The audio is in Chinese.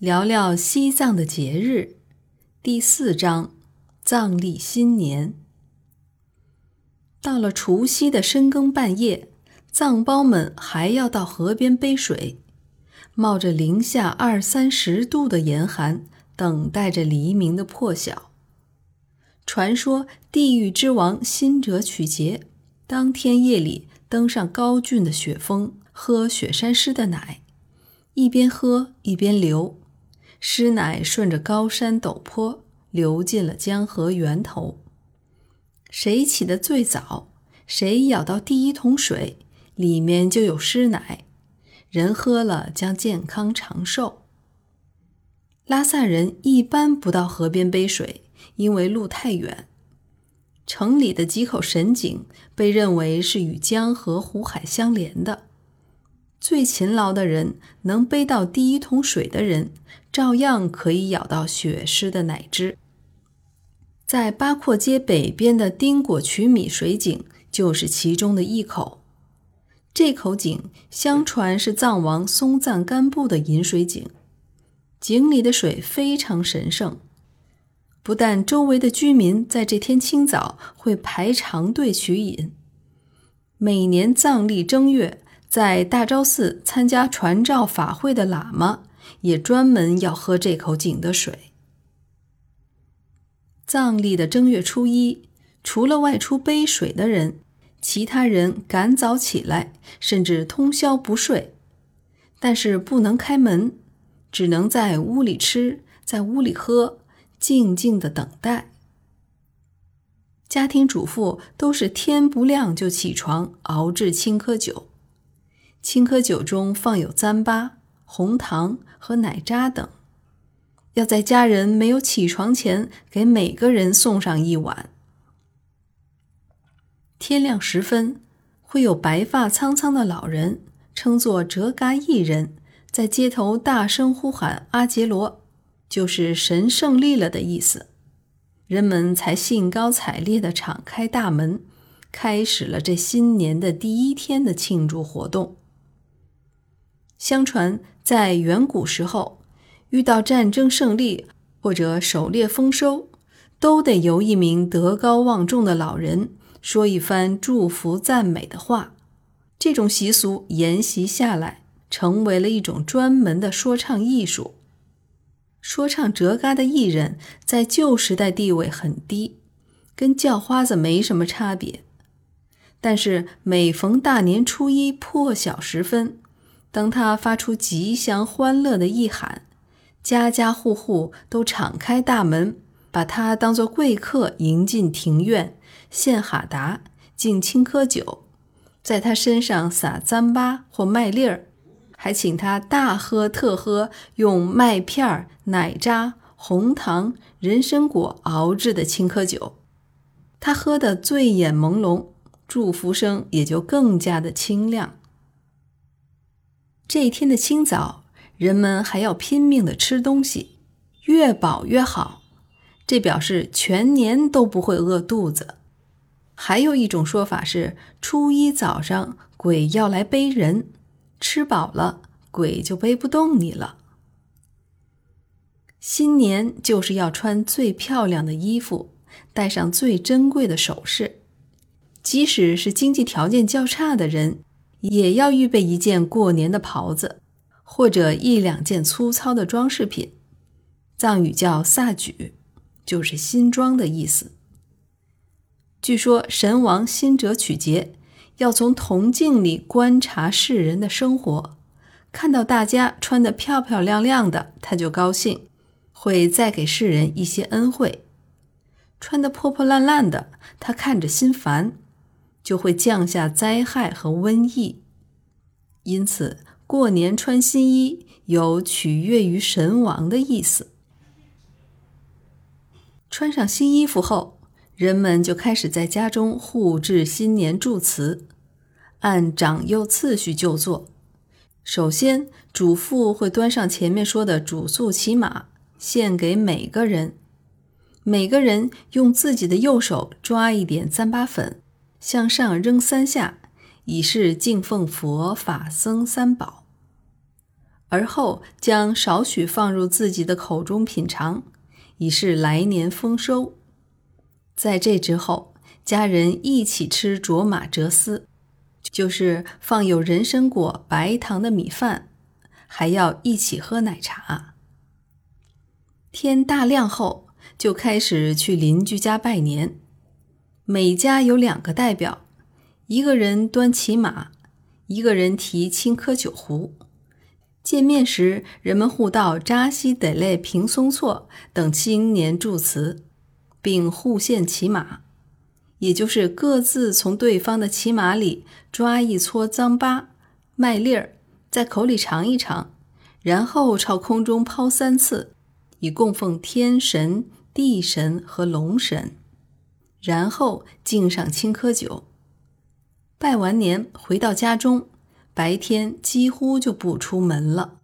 聊聊西藏的节日，第四章：藏历新年。到了除夕的深更半夜，藏胞们还要到河边背水，冒着零下二三十度的严寒，等待着黎明的破晓。传说地狱之王辛者曲杰当天夜里登上高峻的雪峰，喝雪山狮的奶，一边喝一边流。尸奶顺着高山陡坡流进了江河源头。谁起得最早，谁舀到第一桶水，里面就有尸奶，人喝了将健康长寿。拉萨人一般不到河边背水，因为路太远。城里的几口神井被认为是与江河湖海相连的。最勤劳的人，能背到第一桶水的人，照样可以舀到血狮的奶汁。在八廓街北边的丁果曲米水井就是其中的一口。这口井相传是藏王松赞干布的饮水井，井里的水非常神圣。不但周围的居民在这天清早会排长队取饮，每年藏历正月。在大昭寺参加传召法会的喇嘛也专门要喝这口井的水。藏历的正月初一，除了外出背水的人，其他人赶早起来，甚至通宵不睡，但是不能开门，只能在屋里吃，在屋里喝，静静的等待。家庭主妇都是天不亮就起床熬制青稞酒。青稞酒中放有糌粑、红糖和奶渣等，要在家人没有起床前给每个人送上一碗。天亮时分，会有白发苍苍的老人，称作哲嘎艺人，在街头大声呼喊“阿杰罗”，就是神胜利了的意思。人们才兴高采烈地敞开大门，开始了这新年的第一天的庆祝活动。相传，在远古时候，遇到战争胜利或者狩猎丰收，都得由一名德高望重的老人说一番祝福赞美的话。这种习俗沿袭下来，成为了一种专门的说唱艺术。说唱折嘎的艺人，在旧时代地位很低，跟叫花子没什么差别。但是每逢大年初一破晓时分，当他发出吉祥欢乐的一喊，家家户户都敞开大门，把他当作贵客迎进庭院，献哈达，敬青稞酒，在他身上撒糌粑或麦粒儿，还请他大喝特喝用麦片儿、奶渣、红糖、人参果熬制的青稞酒，他喝得醉眼朦胧，祝福声也就更加的清亮。这一天的清早，人们还要拼命的吃东西，越饱越好，这表示全年都不会饿肚子。还有一种说法是，初一早上鬼要来背人，吃饱了鬼就背不动你了。新年就是要穿最漂亮的衣服，戴上最珍贵的首饰，即使是经济条件较差的人。也要预备一件过年的袍子，或者一两件粗糙的装饰品，藏语叫萨举，就是新装的意思。据说神王辛者曲杰要从铜镜里观察世人的生活，看到大家穿得漂漂亮亮的，他就高兴，会再给世人一些恩惠；穿得破破烂烂的，他看着心烦。就会降下灾害和瘟疫，因此过年穿新衣有取悦于神王的意思。穿上新衣服后，人们就开始在家中互致新年祝词，按长幼次序就坐。首先，主妇会端上前面说的主素骑马，献给每个人。每个人用自己的右手抓一点糌粑粉。向上扔三下，以示敬奉佛法僧三宝。而后将少许放入自己的口中品尝，以示来年丰收。在这之后，家人一起吃卓玛哲斯，就是放有人参果、白糖的米饭，还要一起喝奶茶。天大亮后，就开始去邻居家拜年，每家有两个代表，一个人端骑马，一个人提青稞酒壶。见面时，人们互道“扎西得勒平松措”等新年祝词，并互献骑马，也就是各自从对方的骑马里抓一撮脏巴、麦粒儿，在口里尝一尝，然后朝空中抛三次，以供奉天神、地神和龙神，然后敬上青稞酒。拜完年回到家中。白天几乎就不出门了。